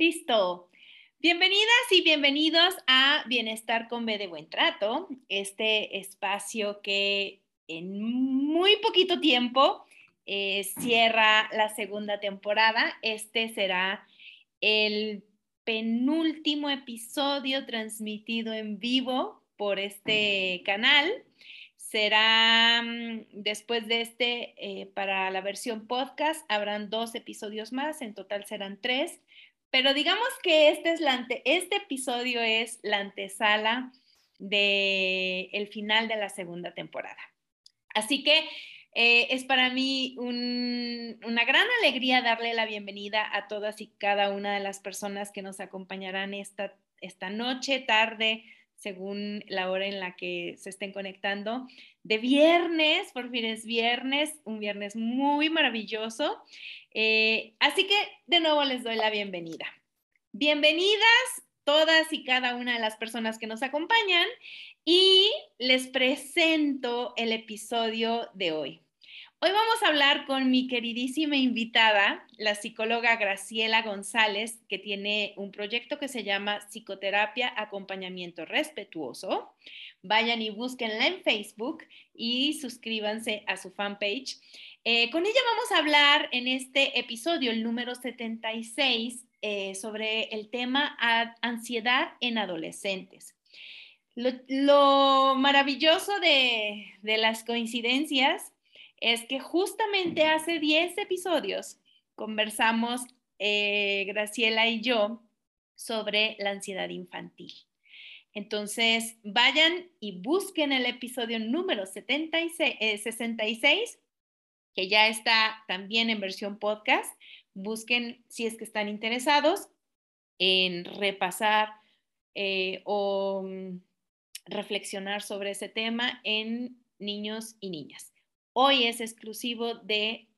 Listo. Bienvenidas y bienvenidos a Bienestar con B de Buen Trato, este espacio que en muy poquito tiempo eh, cierra la segunda temporada. Este será el penúltimo episodio transmitido en vivo por este canal. Será mm, después de este, eh, para la versión podcast, habrán dos episodios más, en total serán tres. Pero digamos que este, es este episodio es la antesala del el final de la segunda temporada. Así que eh, es para mí una gran alegría darle la bienvenida a todas y cada una de las personas que nos acompañarán esta, esta noche, tarde, según la hora en la que se estén conectando. De viernes, por fin es viernes, un viernes muy maravilloso. Eh, así que de nuevo les doy la bienvenida. Bienvenidas todas y cada una de las personas que nos acompañan y les presento el episodio de hoy. Hoy vamos a hablar con mi queridísima invitada, la psicóloga Graciela González, que tiene un proyecto que se llama Psicoterapia Acompañamiento Respetuoso. Vayan y búsquenla en Facebook y suscríbanse a su fanpage. Eh, con ella vamos a hablar en este episodio, el número 76, eh, sobre el tema ansiedad en adolescentes. Lo, maravilloso de, las coincidencias es que justamente hace 10 episodios conversamos eh, Graciela y yo sobre la ansiedad infantil. Entonces, vayan y busquen el episodio número 76, 66 que ya está también en versión podcast. Busquen si es que están interesados en repasar eh, o mm, reflexionar sobre ese tema en niños y niñas. Hoy es exclusivo de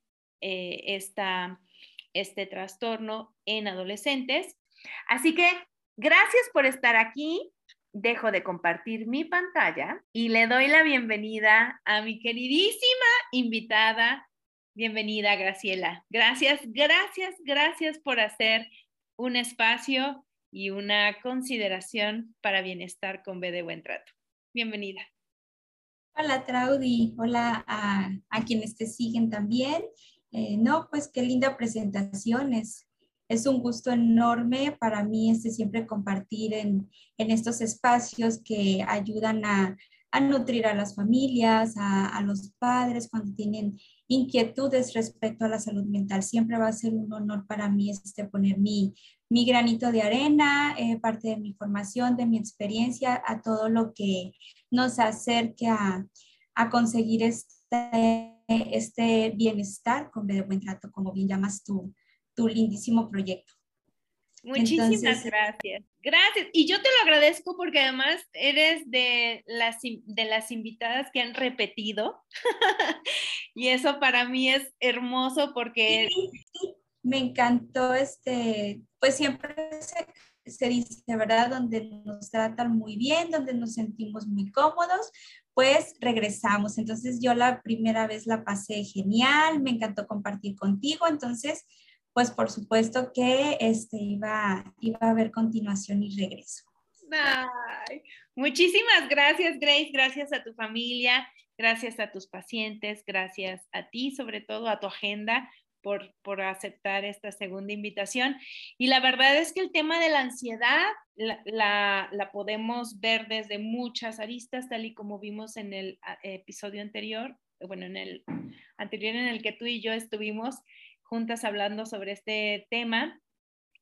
eh, esta, este trastorno en adolescentes. Así que gracias por estar aquí dejo de compartir mi pantalla y le doy la bienvenida a mi queridísima invitada. Bienvenida, Graciela. Gracias, gracias, gracias por hacer un espacio y una consideración para bienestar con B de Buen Trato. Bienvenida. Hola, Traudy. Hola a, quienes te siguen también. Eh, no, pues qué linda presentación. Es, es un gusto enorme para mí este siempre compartir en, estos espacios que ayudan a, nutrir a las familias, a, los padres cuando tienen inquietudes respecto a la salud mental. Siempre va a ser un honor para mí este poner mi, mi granito de arena, eh, parte de mi formación, de mi experiencia, a todo lo que nos acerque a, conseguir este, este bienestar con de buen trato, como bien llamas tu lindísimo proyecto. Muchísimas gracias. Gracias. Y yo te lo agradezco porque además eres de las, de las invitadas que han repetido. y eso para mí es hermoso porque... me encantó este, pues siempre se, se, dice, ¿verdad? Donde nos tratan muy bien, donde nos sentimos muy cómodos, pues regresamos. Entonces yo la primera vez la pasé genial, me encantó compartir contigo. Entonces, pues por supuesto que este, iba, iba a haber continuación y regreso. muchísimas gracias, Grace. Gracias a tu familia, gracias a tus pacientes, gracias a ti, sobre todo a tu agenda por, por, aceptar esta segunda invitación. Y la verdad es que el tema de la ansiedad la, la, la, podemos ver desde muchas aristas, tal y como vimos en el episodio anterior, bueno, en el anterior en el que tú y yo estuvimos juntas hablando sobre este tema.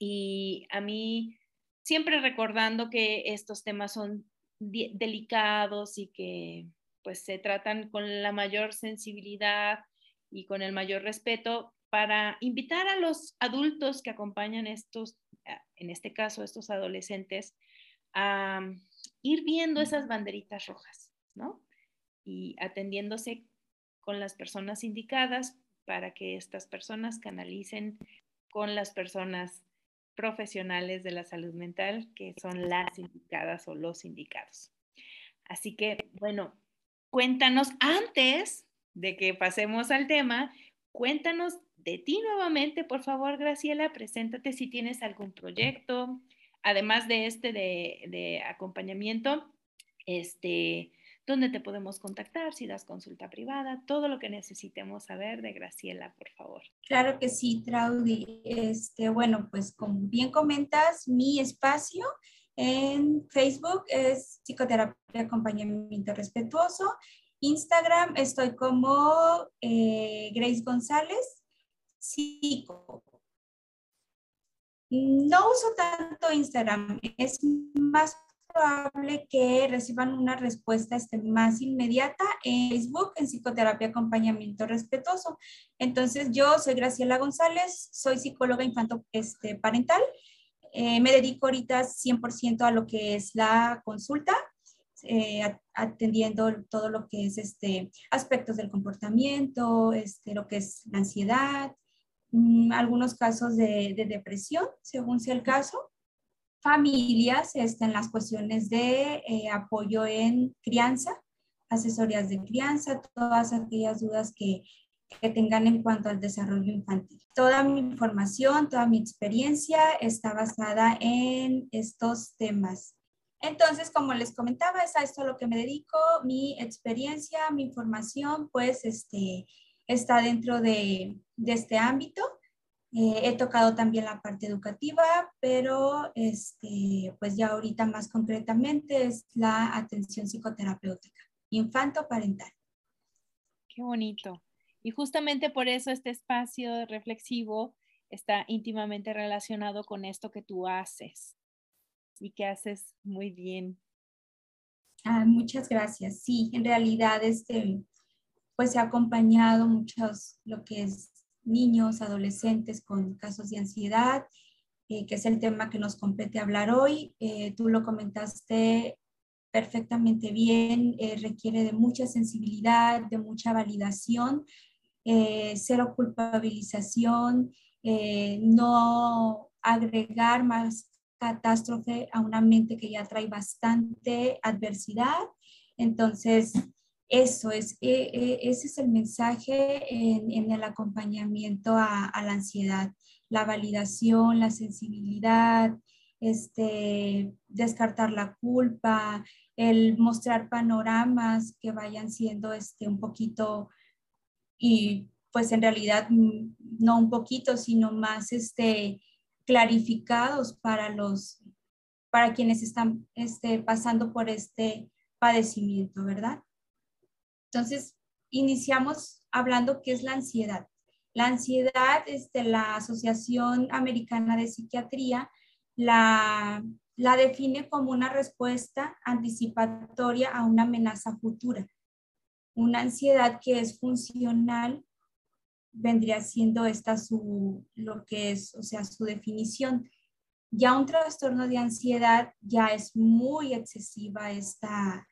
Y a mí, siempre recordando que estos temas son delicados y que pues se tratan con la mayor sensibilidad y con el mayor respeto para invitar a los adultos que acompañan estos, en este caso, estos adolescentes, a ir viendo esas banderitas rojas, ¿no? Y atendiéndose con las personas indicadas para que estas personas canalicen con las personas profesionales de la salud mental, que son las indicadas o los indicados. Así que, bueno, cuéntanos antes de que pasemos al tema, cuéntanos de ti nuevamente, por favor, Graciela, preséntate si tienes algún proyecto, además de este de, de acompañamiento, este, dónde te podemos contactar, si das consulta privada, todo lo que necesitemos saber de Graciela, por favor. Claro que sí, Traudy. Este, bueno, pues como bien comentas, mi espacio en Facebook es Psicoterapia Acompañamiento Respetuoso. Instagram estoy como eh, Grace González, psico. No uso tanto Instagram, es más probable que reciban una respuesta este, más inmediata en Facebook, en psicoterapia acompañamiento respetuoso. Entonces, yo soy Graciela González, soy psicóloga infanto este, parental. Eh, me dedico ahorita 100% a lo que es la consulta, eh, atendiendo todo lo que es este, aspectos del comportamiento, este, lo que es la ansiedad, mm, algunos casos de, de depresión, según sea el caso familias este, en las cuestiones de eh, apoyo en crianza, asesorías de crianza, todas aquellas dudas que, que tengan en cuanto al desarrollo infantil. Toda mi información, toda mi experiencia está basada en estos temas. Entonces, como les comentaba, es a esto a lo que me dedico, mi experiencia, mi información, pues este, está dentro de, de este ámbito. Eh, he tocado también la parte educativa, pero este, pues ya ahorita más concretamente es la atención psicoterapéutica, infanto-parental. Qué bonito. Y justamente por eso este espacio reflexivo está íntimamente relacionado con esto que tú haces y que haces muy bien. Ah, muchas gracias. Sí, en realidad este, pues he acompañado muchos lo que es niños, adolescentes con casos de ansiedad, eh, que es el tema que nos compete hablar hoy. Eh, tú lo comentaste perfectamente bien, eh, requiere de mucha sensibilidad, de mucha validación, cero culpabilización, no agregar más catástrofe a una mente que ya trae bastante adversidad. Entonces, eso es, e, e, ese es el mensaje en, el acompañamiento a, la ansiedad, la validación, la sensibilidad, este, descartar la culpa, el mostrar panoramas que vayan siendo este, un poquito y pues en realidad mm, no un poquito, sino más este, clarificados para los, para quienes están este, pasando por este padecimiento, ¿verdad? Entonces, iniciamos hablando qué es la ansiedad. La ansiedad, este, la Asociación Americana de Psiquiatría la, la define como una respuesta anticipatoria a una amenaza futura. Una ansiedad que es funcional vendría siendo esta su, lo que es, o sea, su definición. Ya un trastorno de ansiedad ya es muy excesiva esta,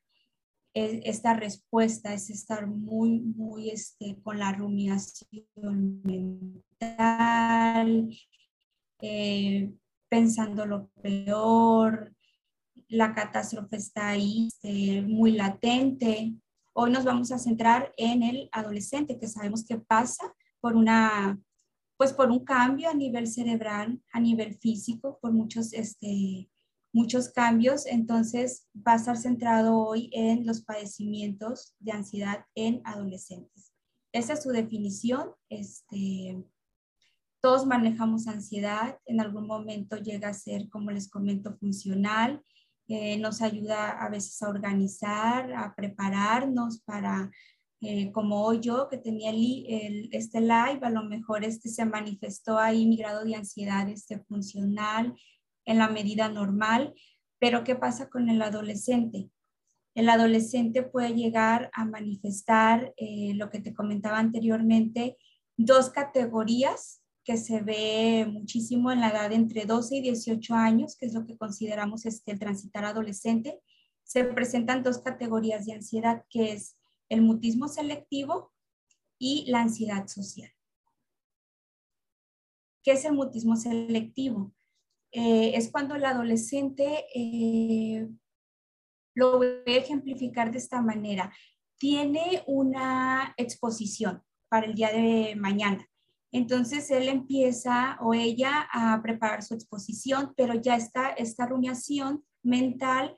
esta respuesta es estar muy, muy este, con la rumiación mental, eh, pensando lo peor, la catástrofe está ahí, este, muy latente. Hoy nos vamos a centrar en el adolescente, que sabemos que pasa por una, pues por un cambio a nivel cerebral, a nivel físico, por muchos este, muchos cambios, entonces va a estar centrado hoy en los padecimientos de ansiedad en adolescentes. Esa es su definición. Este, Todos manejamos ansiedad, en algún momento llega a ser, como les comento, funcional, eh, nos ayuda a veces a organizar, a prepararnos para, eh, como hoy yo que tenía el, este live, a lo mejor este se manifestó ahí mi grado de ansiedad este funcional en la medida normal, pero ¿qué pasa con el adolescente? El adolescente puede llegar a manifestar eh, lo que te comentaba anteriormente, dos categorías que se ve muchísimo en la edad entre 12 y 18 años, que es lo que consideramos este, el transitar adolescente. Se presentan dos categorías de ansiedad, que es el mutismo selectivo y la ansiedad social. ¿Qué es el mutismo selectivo? Eh, es cuando el adolescente, eh, lo voy a ejemplificar de esta manera, tiene una exposición para el día de mañana. Entonces él empieza o ella a preparar su exposición, pero ya está esta rumiación mental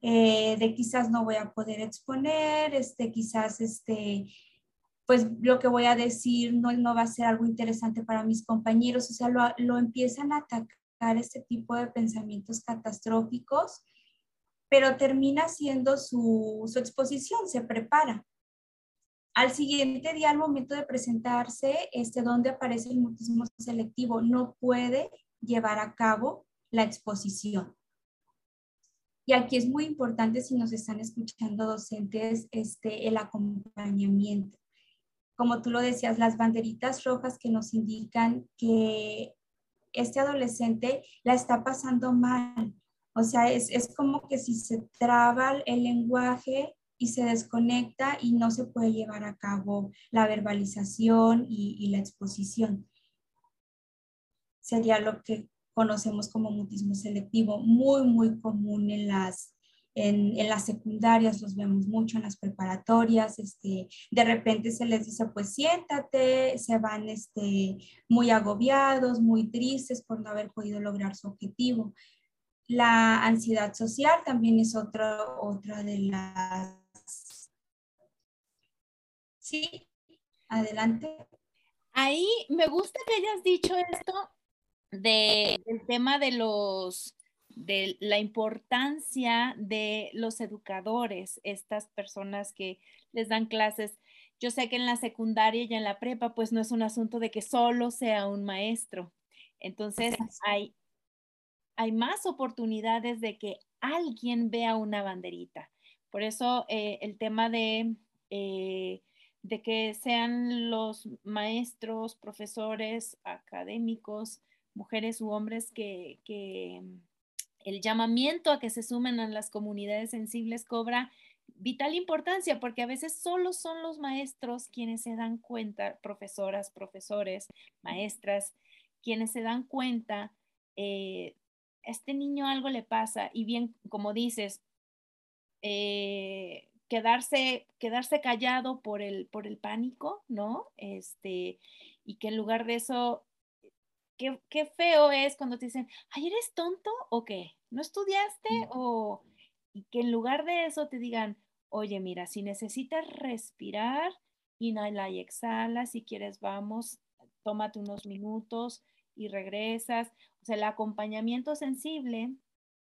eh, de quizás no voy a poder exponer, este, quizás este, pues lo que voy a decir no, no va a ser algo interesante para mis compañeros, o sea, lo, lo empiezan a atacar este tipo de pensamientos catastróficos, pero termina siendo su, su exposición, se prepara. Al siguiente día, al momento de presentarse, este, donde aparece el mutismo selectivo, no puede llevar a cabo la exposición. Y aquí es muy importante si nos están escuchando docentes, este, el acompañamiento. Como tú lo decías, las banderitas rojas que nos indican que este adolescente la está pasando mal. O sea, es, es como que si se traba el lenguaje, y se desconecta y no se puede llevar a cabo la verbalización y, la exposición. Sería lo que conocemos como mutismo selectivo, muy, muy común en las, en, las secundarias, los vemos mucho en las preparatorias, este, de repente se les dice, pues siéntate, se van este, muy agobiados, muy tristes por no haber podido lograr su objetivo. La ansiedad social también es otra, otra de las Sí, adelante. Ahí me gusta que hayas dicho esto de, del tema de los de la importancia de los educadores, estas personas que les dan clases. Yo sé que en la secundaria y en la prepa, pues no es un asunto de que solo sea un maestro. Entonces, hay, hay más oportunidades de que alguien vea una banderita. Por eso eh, el tema de eh, de que sean los maestros, profesores, académicos, mujeres u hombres que, el llamamiento a que se sumen a las comunidades sensibles cobra vital importancia porque a veces solo son los maestros quienes se dan cuenta, profesoras, profesores, maestras, quienes se dan cuenta, eh, este niño algo le pasa y bien, como dices, eh, quedarse, quedarse callado por el, por el pánico, ¿no? Este, y que en lugar de eso, qué, qué feo es cuando te dicen, ay, ¿eres tonto o qué? ¿No estudiaste? O, y que en lugar de eso te digan, oye, mira, si necesitas respirar, inhala y exhala, si quieres vamos, tómate unos minutos y regresas. O sea, el acompañamiento sensible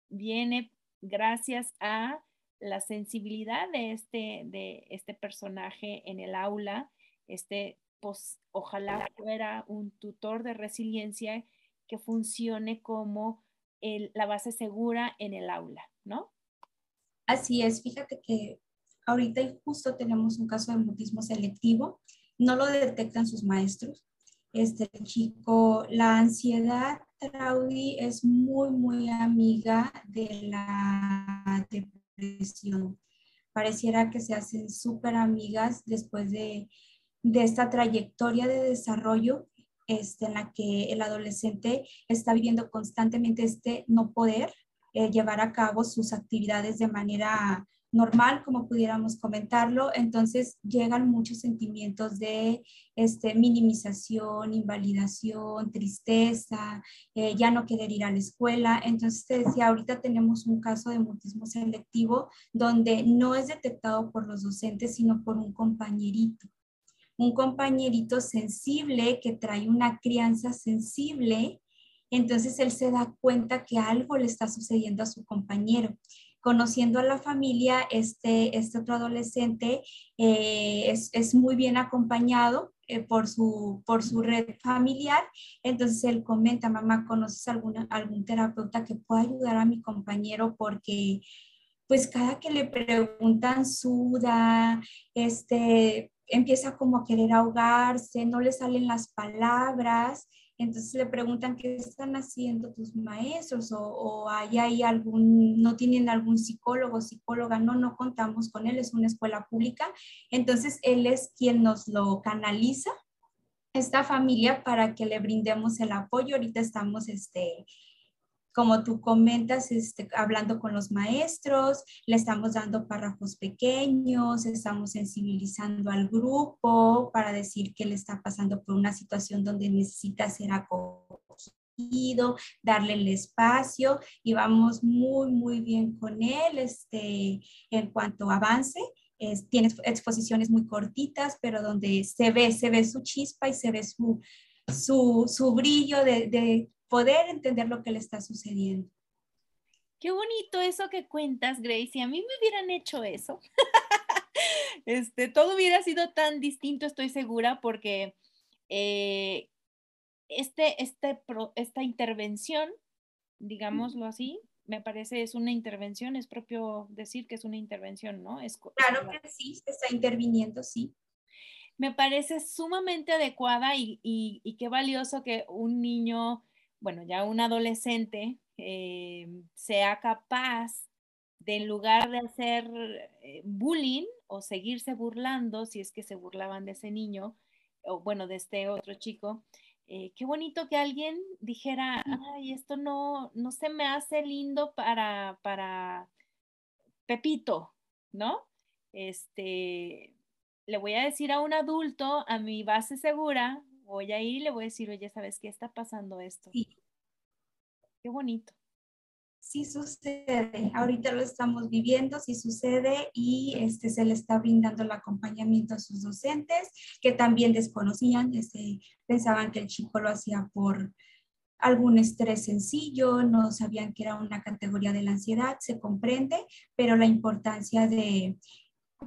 viene gracias a la sensibilidad de este, de este personaje en el aula, este, pues ojalá fuera un tutor de resiliencia que funcione como la base segura en el aula, ¿no? Así es, fíjate que ahorita justo tenemos un caso de mutismo selectivo, no lo detectan sus maestros. Este chico, la ansiedad, Traudy, es muy, muy amiga de la Pareciera que se hacen súper amigas después de, esta trayectoria de desarrollo este, en la que el adolescente está viviendo constantemente este no poder eh, llevar a cabo sus actividades de manera normal, como pudiéramos comentarlo, entonces llegan muchos sentimientos de este, minimización, invalidación, tristeza, eh, ya no querer ir a la escuela. Entonces te decía, ahorita tenemos un caso de mutismo selectivo donde no es detectado por los docentes, sino por un compañerito. Un compañerito sensible que trae una crianza sensible, entonces él se da cuenta que algo le está sucediendo a su compañero. Conociendo a la familia, este, este otro adolescente eh, es, muy bien acompañado eh, por, su, por su red familiar. Entonces él comenta, mamá, ¿conoces alguna, algún terapeuta que pueda ayudar a mi compañero? Porque pues cada que le preguntan suda, este, empieza como a querer ahogarse, no le salen las palabras. Entonces le preguntan qué están haciendo tus maestros o, hay algún, no tienen algún psicólogo, psicóloga, no, no contamos con él, es una escuela pública. Entonces él es quien nos lo canaliza, esta familia, para que le brindemos el apoyo. Ahorita estamos este, como tú comentas, este, hablando con los maestros, le estamos dando párrafos pequeños, estamos sensibilizando al grupo para decir que le está pasando por una situación donde necesita ser acogido, darle el espacio y vamos muy, muy bien con él este, en cuanto avance. tiene exposiciones muy cortitas, pero donde se ve, se ve su chispa y se ve su, su, su brillo de, de poder entender lo que le está sucediendo. Qué bonito eso que cuentas, Grace. Si a mí me hubieran hecho eso, este, todo hubiera sido tan distinto, estoy segura, porque eh, este, este, esta intervención, digámoslo así, me parece es una intervención, es propio decir que es una intervención, ¿no? Es, claro que sí, se está interviniendo, sí. Me parece sumamente adecuada y, y qué valioso que un niño bueno, ya un adolescente eh, sea capaz de en lugar de hacer eh, bullying o seguirse burlando, si es que se burlaban de ese niño, o bueno, de este otro chico, eh, qué bonito que alguien dijera, ay, esto no, no se me hace lindo para, para Pepito, ¿no? Este, le voy a decir a un adulto, a mi base segura, voy a ir y le voy a decir, oye, ¿sabes qué está pasando esto? Sí. Qué bonito. Sí sucede, ahorita lo estamos viviendo, sí sucede y este, se le está brindando el acompañamiento a sus docentes que también desconocían, este, pensaban que el chico lo hacía por algún estrés sencillo, no sabían que era una categoría de la ansiedad, se comprende, pero la importancia de,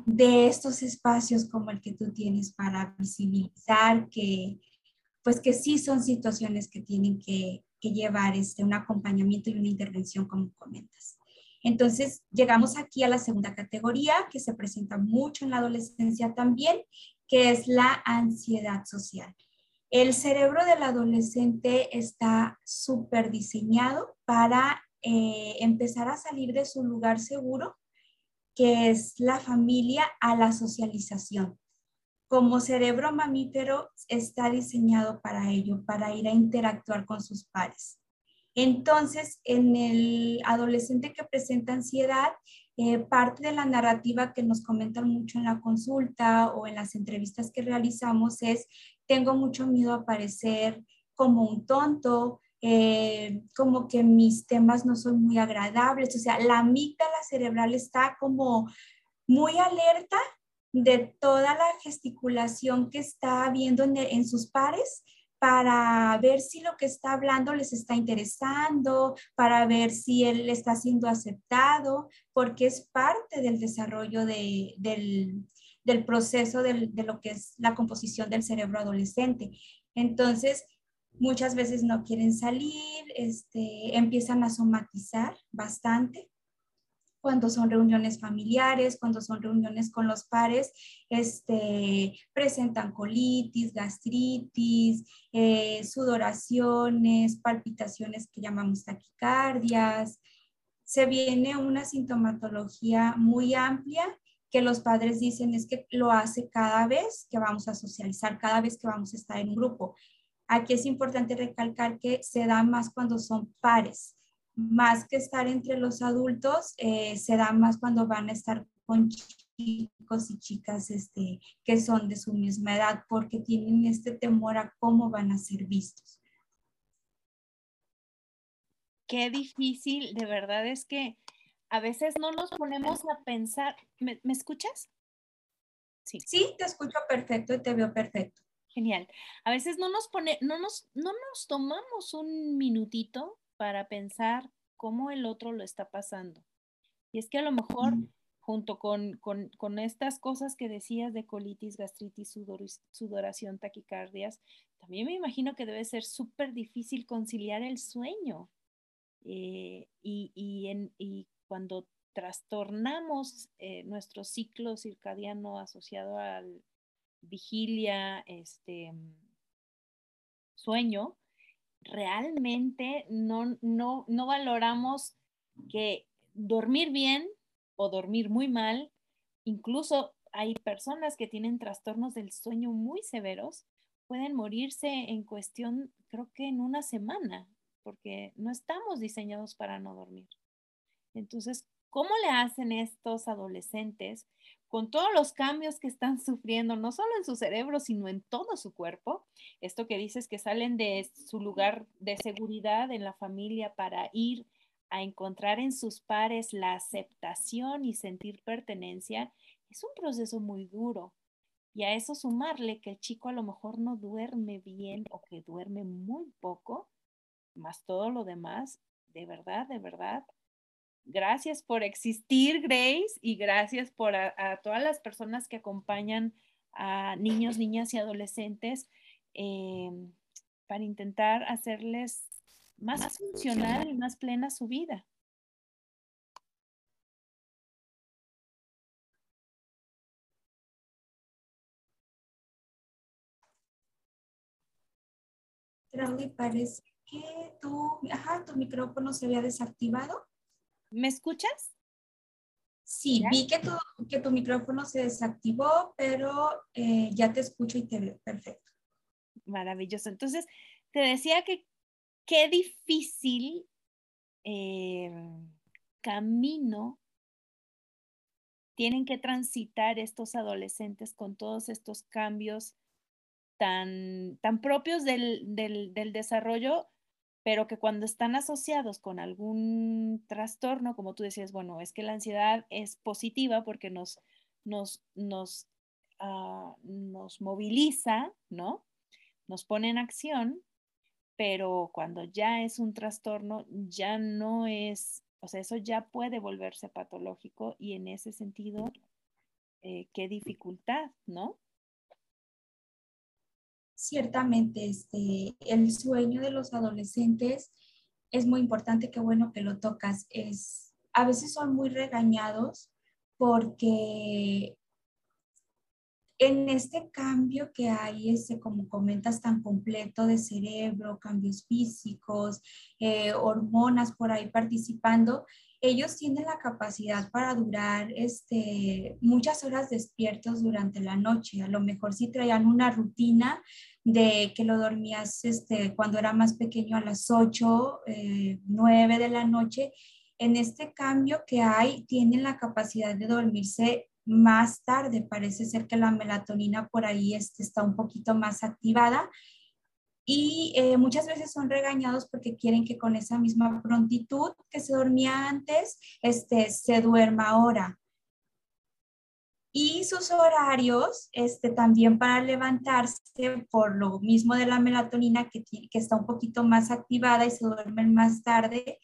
de estos espacios como el que tú tienes para visibilizar que, pues que sí son situaciones que tienen que, llevar este, un acompañamiento y una intervención como comentas. Entonces, llegamos aquí a la segunda categoría que se presenta mucho en la adolescencia también, que es la ansiedad social. El cerebro del adolescente está súper diseñado para eh, empezar a salir de su lugar seguro, que es la familia, a la socialización como cerebro mamífero está diseñado para ello, para ir a interactuar con sus pares. Entonces, en el adolescente que presenta ansiedad, eh, parte de la narrativa que nos comentan mucho en la consulta o en las entrevistas que realizamos es, tengo mucho miedo a parecer como un tonto, eh, como que mis temas no son muy agradables, o sea, la amígdala cerebral está como muy alerta de toda la gesticulación que está viendo en, sus pares para ver si lo que está hablando les está interesando, para ver si él está siendo aceptado, porque es parte del desarrollo del, proceso de lo que es la composición del cerebro adolescente. Entonces, muchas veces no quieren salir, este, empiezan a somatizar bastante cuando son reuniones familiares, cuando son reuniones con los pares, este, presentan colitis, gastritis, eh, sudoraciones, palpitaciones que llamamos taquicardias. Se viene una sintomatología muy amplia que los padres dicen es que lo hace cada vez que vamos a socializar, cada vez que vamos a estar en un grupo. Aquí es importante recalcar que se da más cuando son pares más que estar entre los adultos, eh, se da más cuando van a estar con chicos y chicas este, que son de su misma edad, porque tienen este temor a cómo van a ser vistos. Qué difícil, de verdad es que a veces no nos ponemos a pensar, ¿me, ¿me escuchas? Sí. sí, te escucho perfecto y te veo perfecto. Genial. A veces no nos pone, no nos, no nos tomamos un minutito para pensar cómo el otro lo está pasando. Y es que a lo mejor junto con, con, con, estas cosas que decías de colitis, gastritis, sudoración, taquicardias, también me imagino que debe ser súper difícil conciliar el sueño. Eh, y, y, en, y, cuando trastornamos eh, nuestro ciclo circadiano asociado al vigilia, este, sueño, realmente no, no, no valoramos que dormir bien o dormir muy mal, incluso hay personas que tienen trastornos del sueño muy severos, pueden morirse en cuestión, creo que en una semana, porque no estamos diseñados para no dormir. Entonces, ¿cómo le hacen estos adolescentes con todos los cambios que están sufriendo, no solo en su cerebro, sino en todo su cuerpo? Esto que dices que salen de su lugar de seguridad en la familia para ir a encontrar en sus pares la aceptación y sentir pertenencia, es un proceso muy duro. Y a eso sumarle que el chico a lo mejor no duerme bien o que duerme muy poco, más todo lo demás, de verdad, de verdad. Gracias por existir, Grace, y gracias por a, todas las personas que acompañan a niños, niñas y adolescentes eh, para intentar hacerles más funcional y más plena su vida. Claudia, parece que tu, ajá, tu micrófono se había desactivado. ¿Me escuchas? Sí, vi que tu, que tu micrófono se desactivó, pero eh, ya te escucho y te veo perfecto. Maravilloso. Entonces, te decía que qué difícil eh, camino tienen que transitar estos adolescentes con todos estos cambios tan, tan propios del, del, desarrollo, pero que cuando están asociados con algún trastorno, como tú decías, bueno, es que la ansiedad es positiva porque nos, nos, nos, ah, nos moviliza, ¿no? Nos pone en acción, pero cuando ya es un trastorno, ya no es, o sea, eso ya puede volverse patológico y en ese sentido, eh, qué dificultad, ¿no? Ciertamente, este, el sueño de los adolescentes es muy importante, qué bueno que lo tocas. Es, a veces son muy regañados porque en este cambio que hay, ese, como comentas, tan completo de cerebro, cambios físicos, eh, hormonas por ahí participando, ellos tienen la capacidad para durar este, muchas horas despiertos durante la noche. A lo mejor si traían una rutina de que lo dormías este, cuando era más pequeño a las 8, 9 eh, de la noche, en este cambio que hay, tienen la capacidad de dormirse más tarde. Parece ser que la melatonina por ahí este, está un poquito más activada y eh, muchas veces son regañados porque quieren que con esa misma prontitud que se dormía antes, este, se duerma ahora. Y sus horarios, este, también para levantarse, por lo mismo de la melatonina que, que está un poquito más activada y se duermen más tarde,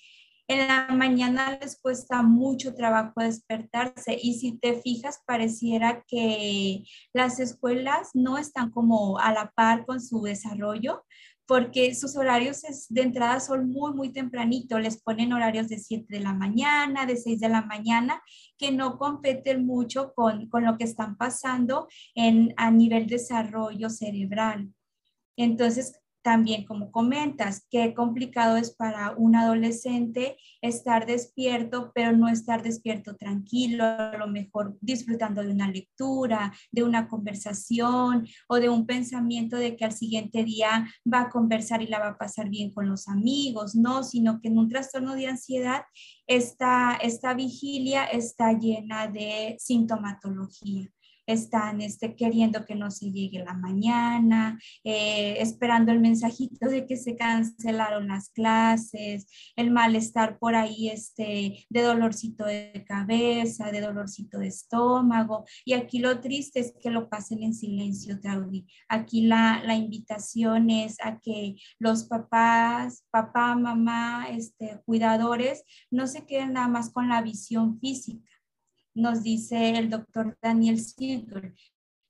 en la mañana les cuesta mucho trabajo despertarse y si te fijas, pareciera que las escuelas no están como a la par con su desarrollo porque sus horarios de entrada son muy, muy tempranito. Les ponen horarios de 7 de la mañana, de 6 de la mañana, que no competen mucho con, con lo que están pasando en, a nivel desarrollo cerebral. Entonces, también, como comentas, qué complicado es para un adolescente estar despierto, pero no estar despierto tranquilo, a lo mejor disfrutando de una lectura, de una conversación o de un pensamiento de que al siguiente día va a conversar y la va a pasar bien con los amigos, no, sino que en un trastorno de ansiedad esta, esta vigilia está llena de sintomatología. Están este, queriendo que no se llegue la mañana, eh, esperando el mensajito de que se cancelaron las clases, el malestar por ahí este, de dolorcito de cabeza, de dolorcito de estómago. Y aquí lo triste es que lo pasen en silencio, Traudy. Aquí la, la invitación es a que los papás, papá, mamá, este, cuidadores, no se queden nada más con la visión física nos dice el doctor Daniel Siegel,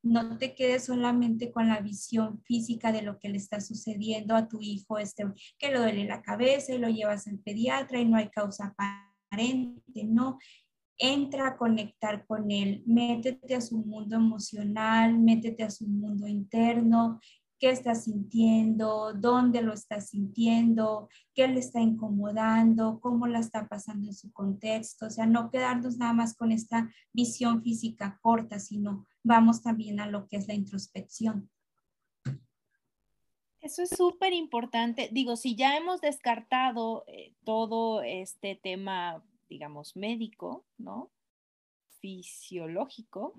no te quedes solamente con la visión física de lo que le está sucediendo a tu hijo, este, que le duele la cabeza y lo llevas al pediatra y no hay causa aparente, no. Entra a conectar con él, métete a su mundo emocional, métete a su mundo interno, qué está sintiendo, dónde lo está sintiendo, qué le está incomodando, cómo la está pasando en su contexto. O sea, no quedarnos nada más con esta visión física corta, sino vamos también a lo que es la introspección. Eso es súper importante. Digo, si ya hemos descartado eh, todo este tema, digamos, médico, ¿no? Fisiológico,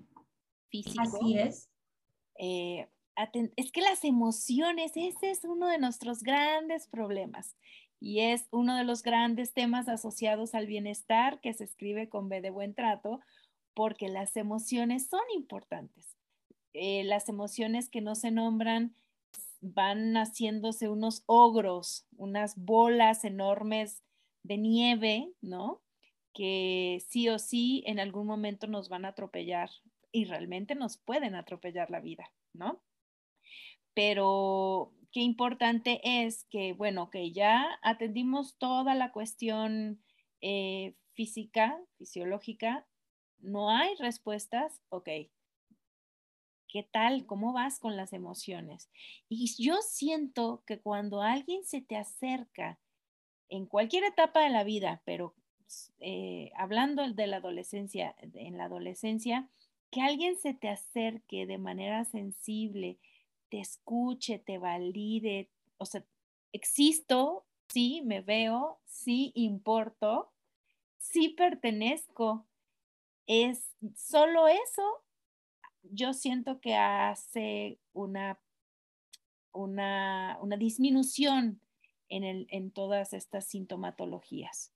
físico. Así es. Eh, es que las emociones, ese es uno de nuestros grandes problemas y es uno de los grandes temas asociados al bienestar que se escribe con B de buen trato, porque las emociones son importantes. Eh, las emociones que no se nombran van haciéndose unos ogros, unas bolas enormes de nieve, ¿no? Que sí o sí en algún momento nos van a atropellar y realmente nos pueden atropellar la vida, ¿no? Pero qué importante es que, bueno, que ya atendimos toda la cuestión eh, física, fisiológica, no hay respuestas, ok. ¿Qué tal? ¿Cómo vas con las emociones? Y yo siento que cuando alguien se te acerca en cualquier etapa de la vida, pero eh, hablando de la adolescencia, en la adolescencia, que alguien se te acerque de manera sensible, te escuche, te valide, o sea, existo, sí, me veo, sí importo, sí pertenezco. Es solo eso, yo siento que hace una, una, una disminución en, el, en todas estas sintomatologías.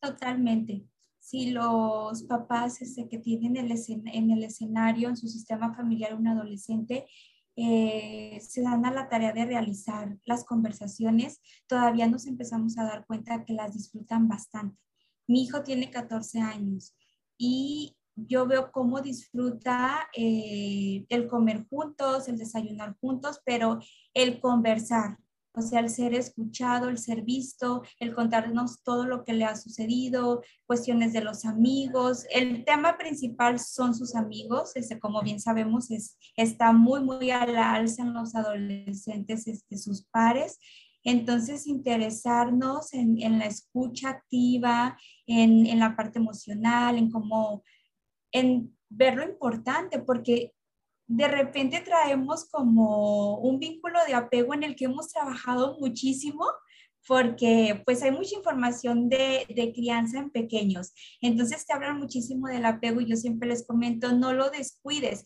Totalmente si los papás este, que tienen en el escenario, en su sistema familiar, un adolescente, eh, se dan a la tarea de realizar las conversaciones, todavía nos empezamos a dar cuenta que las disfrutan bastante. Mi hijo tiene 14 años y yo veo cómo disfruta eh, el comer juntos, el desayunar juntos, pero el conversar, o sea, el ser escuchado, el ser visto, el contarnos todo lo que le ha sucedido, cuestiones de los amigos. El tema principal son sus amigos, este, como bien sabemos, es, está muy, muy a la alza en los adolescentes, este, sus pares. Entonces, interesarnos en, en la escucha activa, en, en la parte emocional, en cómo, en ver lo importante, porque de repente traemos como un vínculo de apego en el que hemos trabajado muchísimo porque pues hay mucha información de, de, crianza en pequeños. Entonces te hablan muchísimo del apego y yo siempre les comento, no lo descuides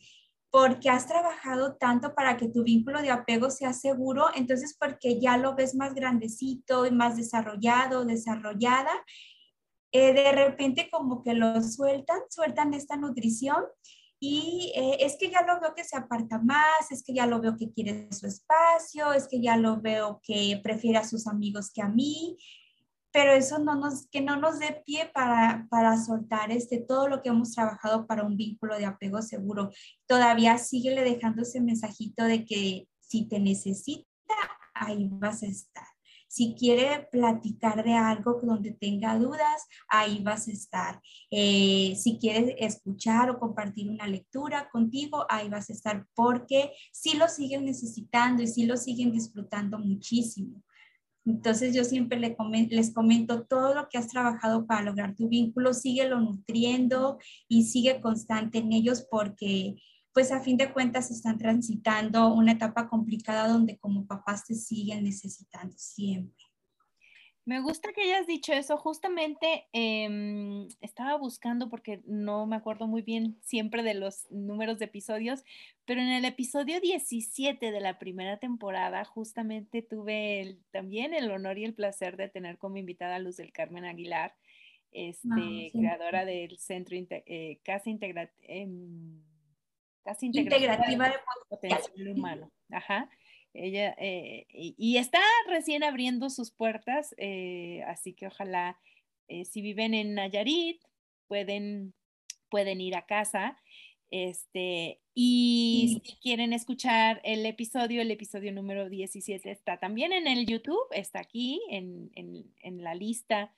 porque has trabajado tanto para que tu vínculo de apego sea seguro, entonces porque ya lo ves más grandecito y más desarrollado, desarrollada, eh, de repente como que lo sueltan, sueltan esta nutrición y eh, es que ya lo veo que se aparta más, es que ya lo veo que quiere su espacio, es que ya lo veo que prefiere a sus amigos que a mí, pero eso no nos, que no nos dé pie para, para soltar este, todo lo que hemos trabajado para un vínculo de apego seguro. Todavía síguele dejando ese mensajito de que si te necesita, ahí vas a estar. Si quiere platicar de algo donde tenga dudas, ahí vas a estar. Eh, si quiere escuchar o compartir una lectura contigo, ahí vas a estar porque sí lo siguen necesitando y sí lo siguen disfrutando muchísimo. Entonces yo siempre les comento todo lo que has trabajado para lograr tu vínculo, síguelo nutriendo y sigue constante en ellos porque pues a fin de cuentas están transitando una etapa complicada donde como papás te siguen necesitando siempre. Me gusta que hayas dicho eso. Justamente em, estaba buscando porque no me acuerdo muy bien siempre de los números de episodios, pero en el episodio 17 de la primera temporada justamente tuve también el honor y el placer de tener como invitada a Luz del Carmen Aguilar, este, ah, creadora del Centro eh, Casa, em, Casa Integrativa, de Potencial Humano. Ajá. Ella, eh, y, está recién abriendo sus puertas, eh, así que ojalá, eh, si viven en Nayarit, pueden, pueden ir a casa. Este, y si quieren escuchar el episodio, el episodio número 17 está también en el YouTube, está aquí en, en, en la lista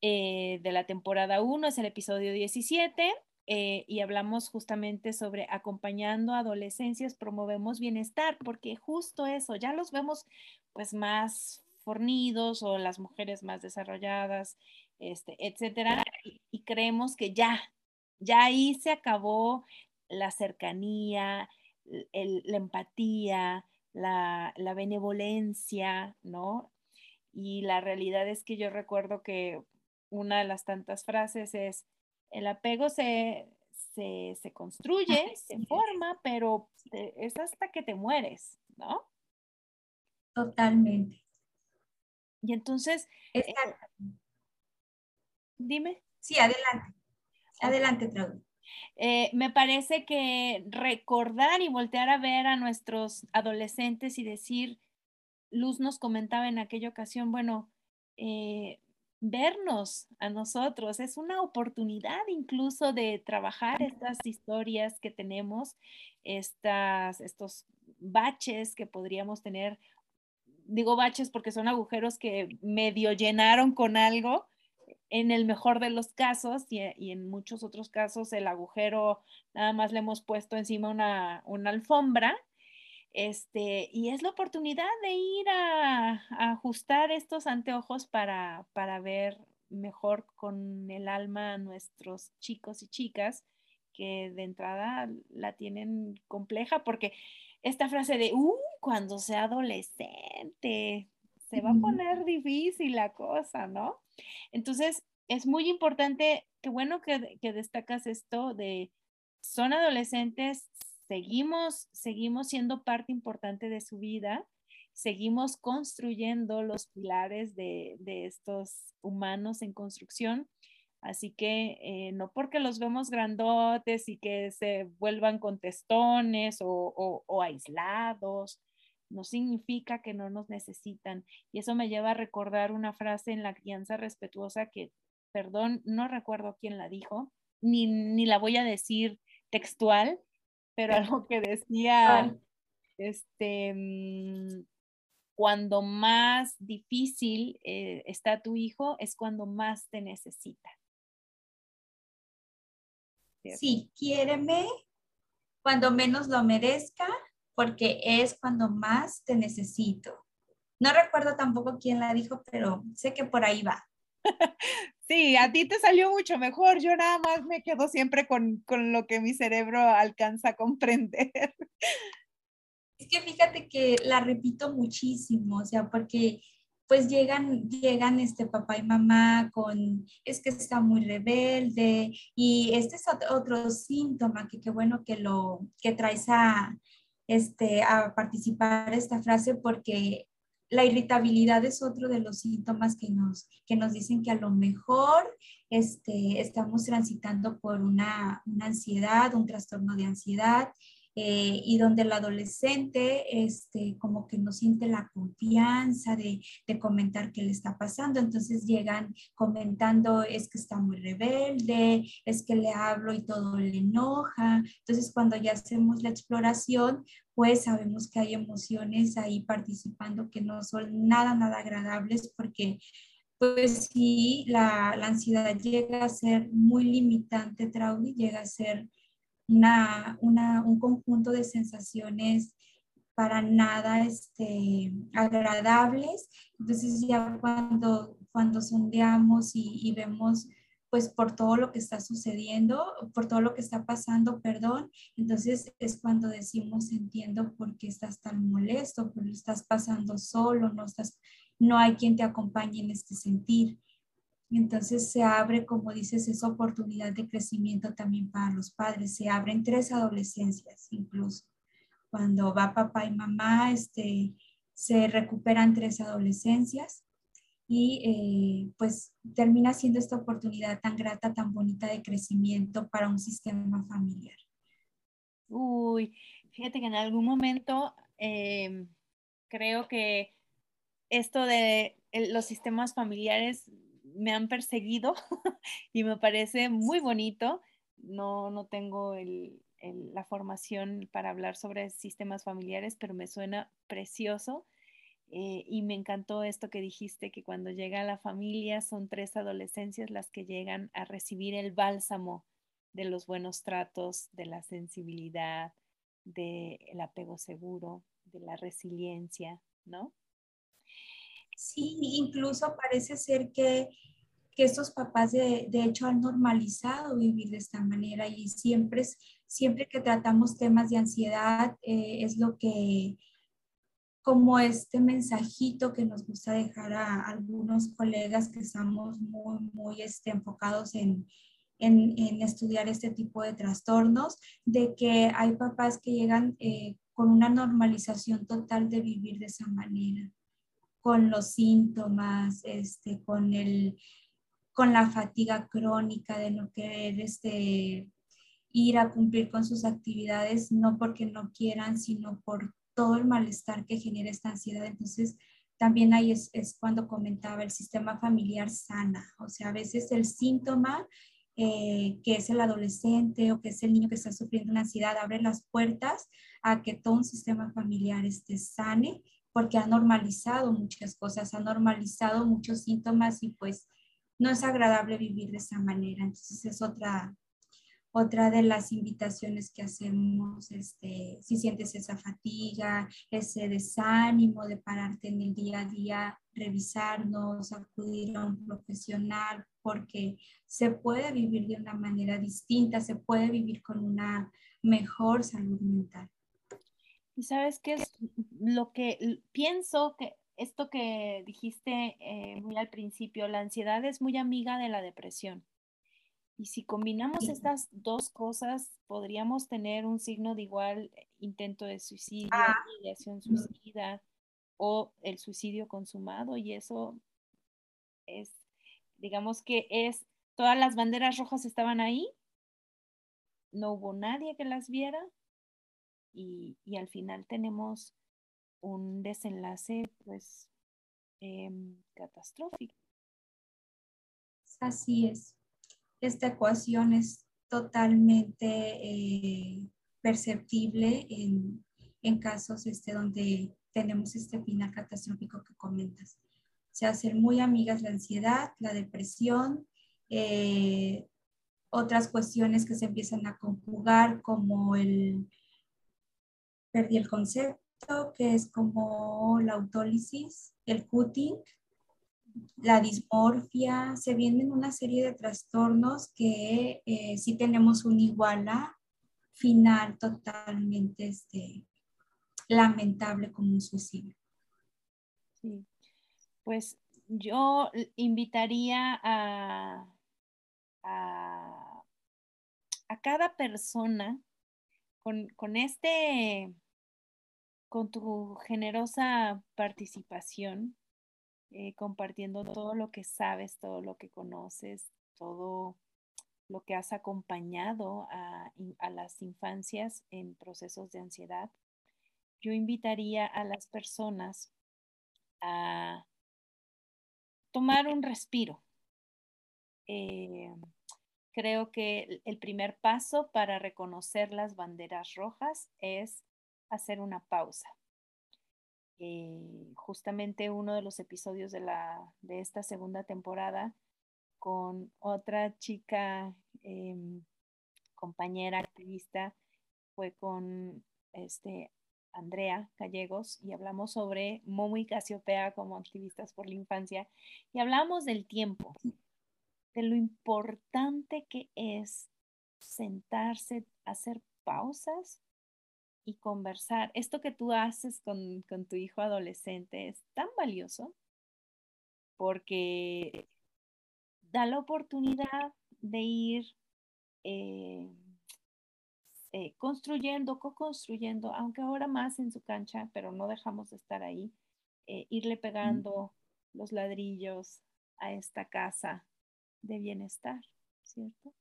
de la temporada 1, es el episodio 17. Eh, y hablamos justamente sobre acompañando a adolescencias, promovemos bienestar, porque justo eso, ya los vemos pues más fornidos o las mujeres más desarrolladas, este, etcétera, y, creemos que ya, ya ahí se acabó la cercanía, la empatía, la, la benevolencia, ¿no? Y la realidad es que yo recuerdo que una de las tantas frases es, el apego se, construye, se forma, pero es hasta que te mueres, ¿no? Totalmente. Y entonces, eh, dime. Sí, adelante. Adelante, Claudia. Eh, me parece que recordar y voltear a ver a nuestros adolescentes y decir, Luz nos comentaba en aquella ocasión, bueno, eh, vernos a nosotros, es una oportunidad incluso de trabajar estas historias que tenemos, estas, estos baches que podríamos tener. Digo baches porque son agujeros que medio llenaron con algo, en el mejor de los casos y, en muchos otros casos el agujero nada más le hemos puesto encima una, una alfombra este, y es la oportunidad de ir a, ajustar estos anteojos para, para, ver mejor con el alma a nuestros chicos y chicas que de entrada la tienen compleja porque esta frase de, uh, cuando sea adolescente, se va a poner difícil la cosa, ¿no? Entonces, es muy importante, qué bueno que, que destacas esto de, son adolescentes, seguimos, seguimos siendo parte importante de su vida, seguimos construyendo los pilares de, estos humanos en construcción. Así que eh, no porque los vemos grandotes y que se vuelvan contestones o, o, aislados, no significa que no nos necesitan. Y eso me lleva a recordar una frase en la crianza respetuosa que, perdón, no recuerdo quién la dijo, ni, ni la voy a decir textual, pero algo que decía, este, mm, cuando más difícil eh, está tu hijo es cuando más te necesita. Sí, quiéreme cuando menos lo merezca, porque es cuando más te necesito. No recuerdo tampoco quién la dijo, pero sé que por ahí va. Sí, a ti te salió mucho mejor. Yo nada más me quedo siempre con, lo que mi cerebro alcanza a comprender. Es que fíjate que la repito muchísimo, o sea, porque pues llegan, llegan este papá y mamá con, es que está muy rebelde y este es otro, síntoma que qué bueno que lo, que traes a, este, a participar esta frase porque la irritabilidad es otro de los síntomas que nos, que nos dicen que a lo mejor este, estamos transitando por una, una ansiedad, un trastorno de ansiedad eh, y donde el adolescente este, como que no siente la confianza de, de, comentar qué le está pasando. Entonces llegan comentando es que está muy rebelde, es que le hablo y todo le enoja. Entonces cuando ya hacemos la exploración, pues sabemos que hay emociones ahí participando que no son nada, nada agradables porque pues sí, la, la ansiedad llega a ser muy limitante, Traudy, llega a ser una, una, un conjunto de sensaciones para nada este, agradables. Entonces ya cuando, cuando sondeamos y, y, vemos pues por todo lo que está sucediendo, por todo lo que está pasando, perdón. Entonces es cuando decimos, entiendo por qué estás tan molesto, porque estás pasando solo, no, estás, no hay quien te acompañe en este sentir. Entonces se abre, como dices, esa oportunidad de crecimiento también para los padres. Se abren tres adolescencias incluso. Cuando va papá y mamá, este, se recuperan tres adolescencias y eh, pues termina siendo esta oportunidad tan grata, tan bonita de crecimiento para un sistema familiar. Uy, fíjate que en algún momento em, creo que esto de los sistemas familiares me han perseguido y me parece muy bonito. No, no tengo la formación para hablar sobre sistemas familiares, pero me suena precioso eh, y me encantó esto que dijiste, que cuando llega la familia son tres adolescencias las que llegan a recibir el bálsamo de los buenos tratos, de la sensibilidad, del apego seguro, de la resiliencia, ¿no? Sí, incluso parece ser que, estos papás de, hecho han normalizado vivir de esta manera y siempre, siempre que tratamos temas de ansiedad eh, es lo que como este mensajito que nos gusta dejar a algunos colegas que estamos muy, muy este, enfocados en, en, estudiar este tipo de trastornos, de que hay papás que llegan eh, con una normalización total de vivir de esa manera, con los síntomas, este, con, el, con la fatiga crónica de no querer este, ir a cumplir con sus actividades, no porque no quieran, sino por todo el malestar que genera esta ansiedad. Entonces, también ahí es, cuando comentaba el sistema familiar sana. O sea, a veces el síntoma eh, que es el adolescente o que es el niño que está sufriendo una ansiedad abre las puertas a que todo un sistema familiar esté sane porque ha normalizado muchas cosas, ha normalizado muchos síntomas y pues no es agradable vivir de esa manera. Entonces es otra, otra de las invitaciones que hacemos, este, si sientes esa fatiga, ese desánimo de pararte en el día a día, revisarnos, acudir a un profesional, porque se puede vivir de una manera distinta, se puede vivir con una mejor salud mental. Y sabes qué es lo que pienso que esto que dijiste eh, muy al principio, la ansiedad es muy amiga de la depresión. Y si combinamos estas dos cosas, podríamos tener un signo de igual intento de suicidio, ah. ideación suicida o el suicidio consumado. Y eso es, digamos que es, todas las banderas rojas estaban ahí, no hubo nadie que las viera y, al final tenemos un desenlace pues em, catastrófico. Así es esta ecuación es totalmente eh, perceptible en, en, casos este, donde tenemos este final catastrófico que comentas. Se hacen muy amigas la ansiedad, la depresión, eh, otras cuestiones que se empiezan a conjugar como el, perdí el concepto, que es como la autólisis, el cutting, la dismorfia, se vienen una serie de trastornos que eh, sí tenemos un iguala final totalmente este, lamentable como un suicidio. Sí, pues yo invitaría a, a, cada persona con, con este, con tu generosa participación, eh, compartiendo todo lo que sabes, todo lo que conoces, todo lo que has acompañado a, las infancias en procesos de ansiedad. Yo invitaría a las personas a tomar un respiro. Eh, creo que el primer paso para reconocer las banderas rojas es hacer una pausa. Eh, justamente uno de los episodios de, la, de esta segunda temporada con otra chica em, compañera activista fue con este Andrea Gallegos y hablamos sobre Momo y Casiopea como activistas por la infancia y hablamos del tiempo. de lo importante que es sentarse, hacer pausas y conversar. Esto que tú haces con, tu hijo adolescente es tan valioso porque da la oportunidad de ir eh, eh, construyendo, co-construyendo, aunque ahora más en su cancha, pero no dejamos de estar ahí, eh, irle pegando los ladrillos a esta casa de bienestar, ¿cierto?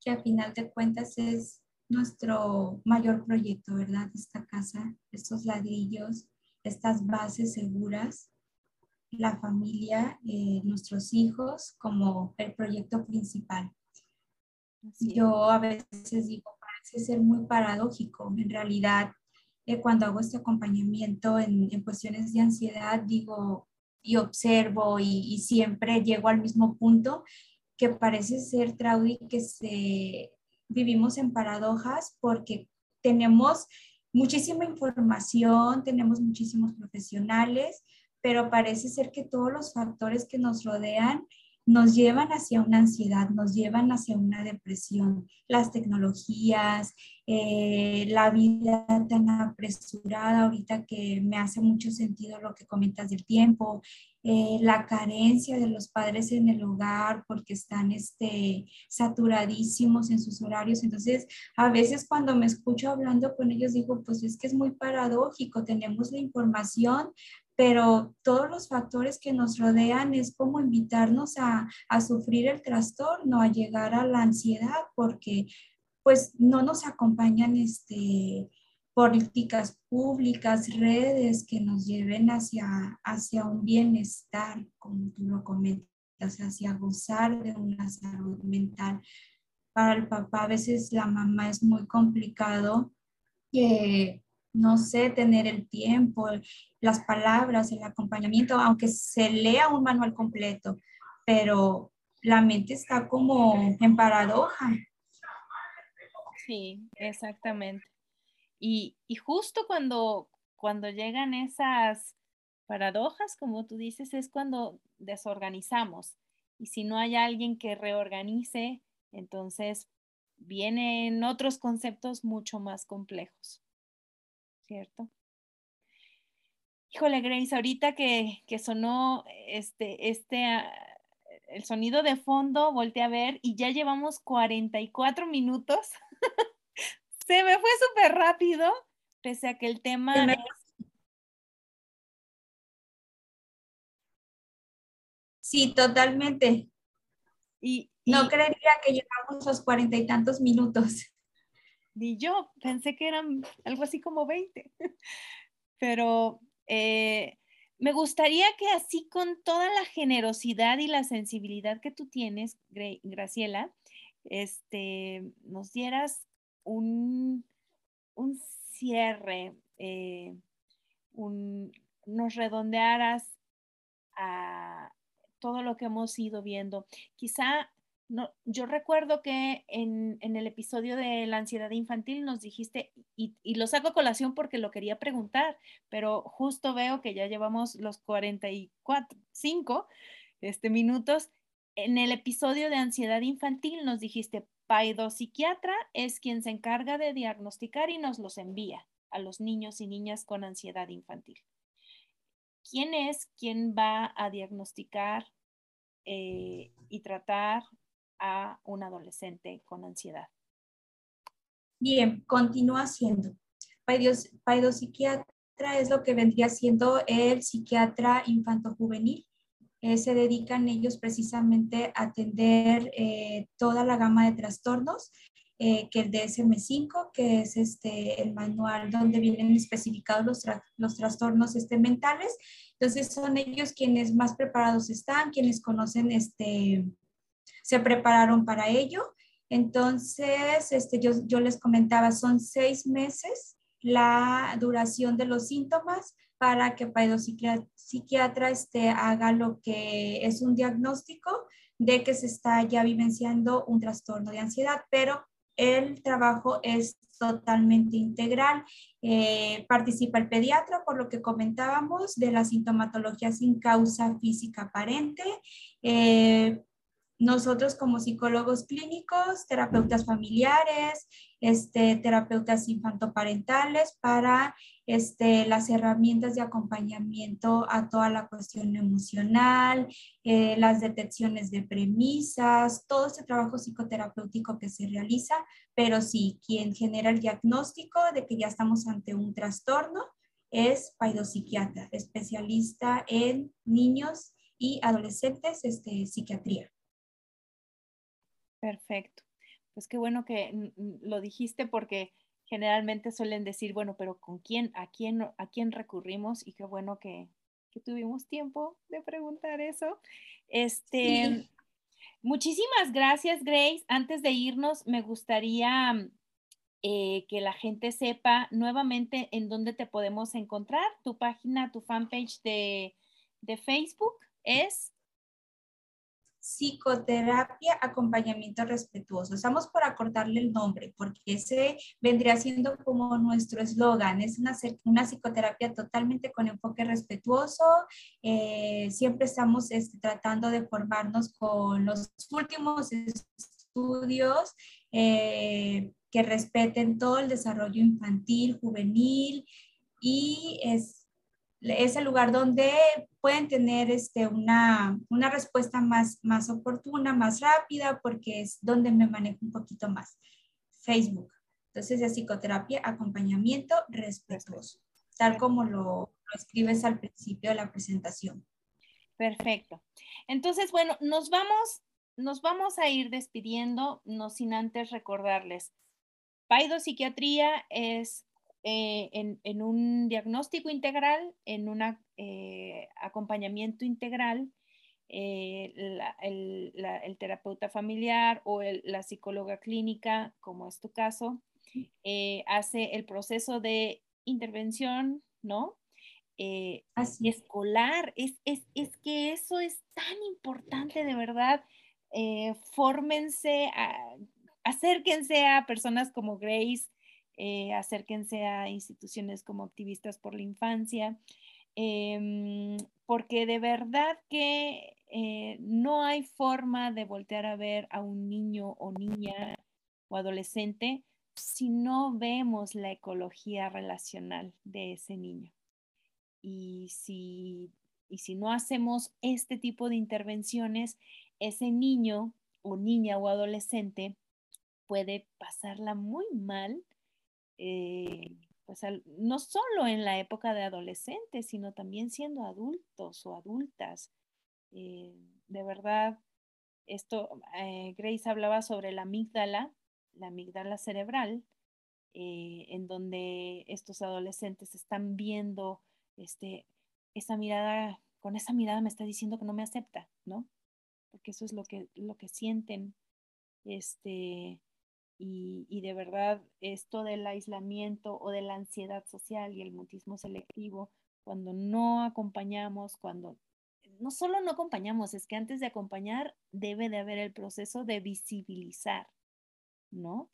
Que a final de cuentas es nuestro mayor proyecto, ¿verdad? Esta casa, estos ladrillos, estas bases seguras, la familia, eh, nuestros hijos como el proyecto principal. Yo a veces digo, parece ser muy paradójico. En realidad, eh, cuando hago este acompañamiento en, en, cuestiones de ansiedad, digo y observo y, y, siempre llego al mismo punto que parece ser, Traudy, que se vivimos en paradojas porque tenemos muchísima información, tenemos muchísimos profesionales, pero parece ser que todos los factores que nos rodean nos llevan hacia una ansiedad, nos llevan hacia una depresión. Las tecnologías, eh, la vida tan apresurada ahorita que me hace mucho sentido lo que comentas del tiempo, eh, la carencia de los padres en el hogar porque están este, saturadísimos en sus horarios. Entonces, a veces cuando me escucho hablando con ellos digo, pues es que es muy paradójico, tenemos la información, pero todos los factores que nos rodean es como invitarnos a, sufrir el trastorno, a llegar a la ansiedad, porque pues no nos acompañan este, políticas públicas, redes que nos lleven hacia, hacia un bienestar, como tú lo comentas, hacia gozar de una salud mental. Para el papá a veces la mamá es muy complicado que no sé, tener el tiempo, las palabras, el acompañamiento, aunque se lea un manual completo, pero la mente está como en paradoja. Sí, exactamente. Y, justo cuando, cuando llegan esas paradojas, como tú dices, es cuando desorganizamos. Y si no hay alguien que reorganice, entonces vienen otros conceptos mucho más complejos. ¿cierto? Híjole, Grace, ahorita que, sonó este, este, ah, el sonido de fondo, volteé a ver y ya llevamos 44 minutos. Se me fue súper rápido, pese a que el tema Sí, totalmente. Y, no creería que llevamos los cuarenta y tantos minutos ni yo, pensé que eran algo así como 20. Pero eh, me gustaría que así con toda la generosidad y la sensibilidad que tú tienes, Graciela, este, nos dieras un, un cierre, eh, nos redondearas a todo lo que hemos ido viendo. Quizá no, yo recuerdo que en, el episodio de la ansiedad infantil nos dijiste, y, lo saco a colación porque lo quería preguntar, pero justo veo que ya llevamos los 44, 5 este, minutos. En el episodio de ansiedad infantil nos dijiste, psiquiatra es quien se encarga de diagnosticar y nos los envía a los niños y niñas con ansiedad infantil. ¿Quién es quien va a diagnosticar eh, y tratar a un adolescente con ansiedad. Bien, continúa siendo. Paidopsiquiatra es lo que vendría siendo el psiquiatra infanto-juvenil. Eh, se dedican ellos precisamente a atender eh, toda la gama de trastornos, eh, que el DSM-5, que es este, el manual donde vienen especificados los, los trastornos este, mentales. Entonces son ellos quienes más preparados están, quienes conocen este, se prepararon para ello. Entonces, este, yo, yo les comentaba, son seis meses la duración de los síntomas para que el psiquiatra este, haga lo que es un diagnóstico de que se está ya vivenciando un trastorno de ansiedad, pero el trabajo es totalmente integral. Eh, participa el pediatra, por lo que comentábamos, de la sintomatología sin causa física aparente. Eh, nosotros como psicólogos clínicos, terapeutas familiares, este, terapeutas infantoparentales para este, las herramientas de acompañamiento a toda la cuestión emocional, eh, las detecciones de premisas, todo este trabajo psicoterapéutico que se realiza, pero sí, quien genera el diagnóstico de que ya estamos ante un trastorno es paidopsiquiatra, especialista en niños y adolescentes, este, psiquiatría. Perfecto pues qué bueno que lo dijiste porque generalmente suelen decir, bueno, pero ¿con quién, a quién, a quién recurrimos? Y qué bueno que, tuvimos tiempo de preguntar eso. Este, muchísimas gracias, Grace. Antes de irnos, me gustaría eh, que la gente sepa nuevamente en dónde te podemos encontrar. Tu página, tu fanpage de, de Facebook es psicoterapia, acompañamiento respetuoso. Estamos por acortarle el nombre porque ese vendría siendo como nuestro eslogan. Es una, una, psicoterapia totalmente con enfoque respetuoso. Eh, siempre estamos este, tratando de formarnos con los últimos estudios eh, que respeten todo el desarrollo infantil, juvenil y es es el lugar donde pueden tener este, una, una respuesta más, más oportuna, más rápida, porque es donde me manejo un poquito más. Facebook. Entonces, es psicoterapia, acompañamiento respetuoso, tal como lo, lo escribes al principio de la presentación. Perfecto. Entonces, bueno, nos vamos, nos vamos a ir despidiendo, no sin antes recordarles. Paido Psiquiatría es eh, en, un diagnóstico integral, en un eh, acompañamiento integral, eh, el, terapeuta familiar o la psicóloga clínica, como es tu caso, hace el proceso de intervención, ¿no? Así. escolar. Es, es, es, que eso es tan importante, de verdad. fórmense, acérquense a personas como Grace, eh, acérquense a instituciones como activistas por la infancia, em, porque de verdad que eh, no hay forma de voltear a ver a un niño o niña o adolescente si no vemos la ecología relacional de ese niño. Y si, y si no hacemos este tipo de intervenciones, ese niño o niña o adolescente puede pasarla muy mal eh, pues no solo en la época de adolescentes, sino también siendo adultos o adultas. Eh, de verdad, esto, eh, Grace hablaba sobre la amígdala, la amígdala cerebral, en donde estos adolescentes están viendo este, esa mirada, con esa mirada me está diciendo que no me acepta, ¿no? Porque eso es lo que, lo que sienten. Este, y, de verdad esto del aislamiento o de la ansiedad social y el mutismo selectivo, cuando no acompañamos, cuando no solo no acompañamos, es que antes de acompañar debe de haber el proceso de visibilizar, ¿no?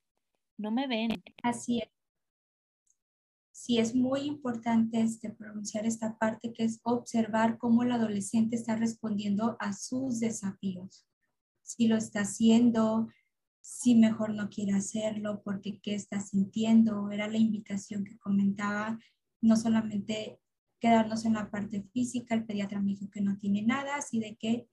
No me ven. Así es. Sí, es muy importante este, pronunciar esta parte que es observar cómo el adolescente está respondiendo a sus desafíos. Si lo está haciendo, si mejor no quiere hacerlo, porque qué está sintiendo. Era la invitación que comentaba, no solamente quedarnos en la parte física, el pediatra me dijo que no tiene nada, así de que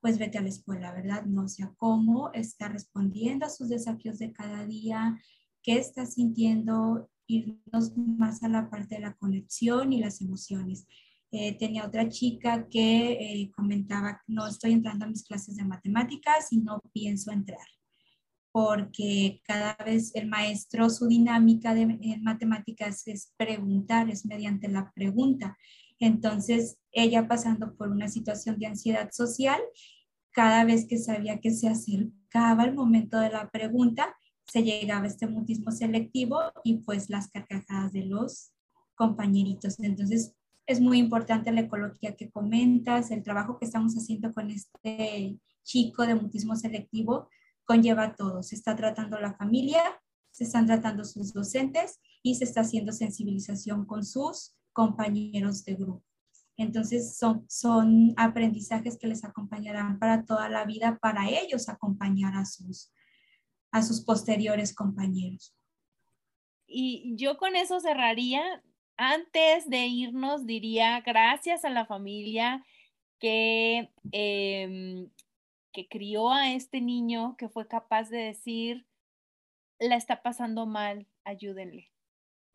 pues vete a la escuela, ¿verdad? No sé cómo está respondiendo a sus desafíos de cada día, qué está sintiendo, irnos más a la parte de la conexión y las emociones. Eh, tenía otra chica que eh, comentaba, no estoy entrando a mis clases de matemáticas y no pienso entrar porque cada vez el maestro, su dinámica de en matemáticas es preguntar, es mediante la pregunta. Entonces, ella pasando por una situación de ansiedad social, cada vez que sabía que se acercaba el momento de la pregunta, se llegaba a este mutismo selectivo y pues las carcajadas de los compañeritos. Entonces, es muy importante la ecología que comentas, el trabajo que estamos haciendo con este chico de mutismo selectivo, conlleva todo. Se está tratando la familia, se están tratando sus docentes y se está haciendo sensibilización con sus compañeros de grupo. Entonces son, son aprendizajes que les acompañarán para toda la vida, para ellos acompañar a sus, a sus posteriores compañeros. Y yo con eso cerraría. Antes de irnos, diría gracias a la familia que, em, que crió a este niño, que fue capaz de decir, la está pasando mal, ayúdenle.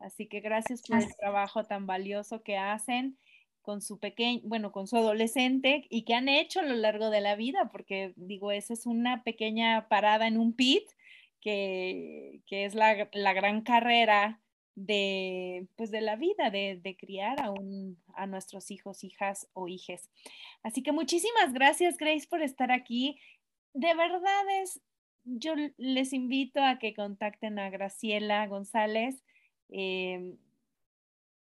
Así que gracias por el trabajo tan valioso que hacen con su pequeño, bueno, con su adolescente y que han hecho a lo largo de la vida, porque digo, esa es una pequeña parada en un pit que, que es la, la, gran carrera de, pues de la vida, de, de criar a, un, a nuestros hijos, hijas o hijes. Así que muchísimas gracias, Grace, por estar aquí. De verdad es, yo les invito a que contacten a Graciela González. Eh,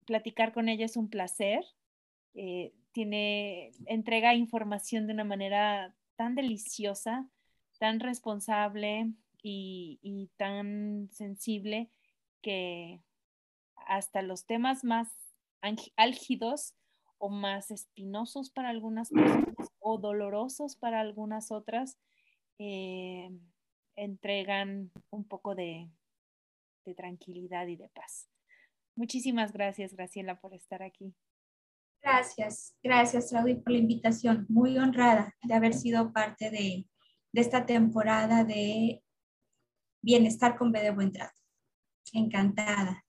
platicar con ella es un placer. Eh, tiene, entrega información de una manera tan deliciosa, tan responsable y, y tan sensible que hasta los temas más álgidos o más espinosos para algunas personas o dolorosos para algunas otras, eh, entregan un poco de, de tranquilidad y de paz. Muchísimas gracias, Graciela, por estar aquí. Gracias, gracias, Claudia, por la invitación. Muy honrada de haber sido parte de, de esta temporada de Bienestar con B de Buen Trato. Encantada.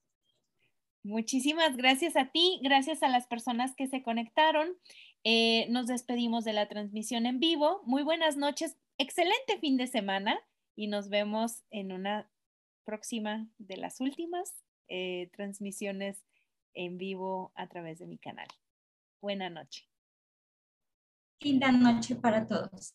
Muchísimas gracias a ti, gracias a las personas que se conectaron. Eh, nos despedimos de la transmisión en vivo. Muy buenas noches, excelente fin de semana y nos vemos en una próxima de las últimas eh, transmisiones en vivo a través de mi canal. Buena noche. Linda noche para todos.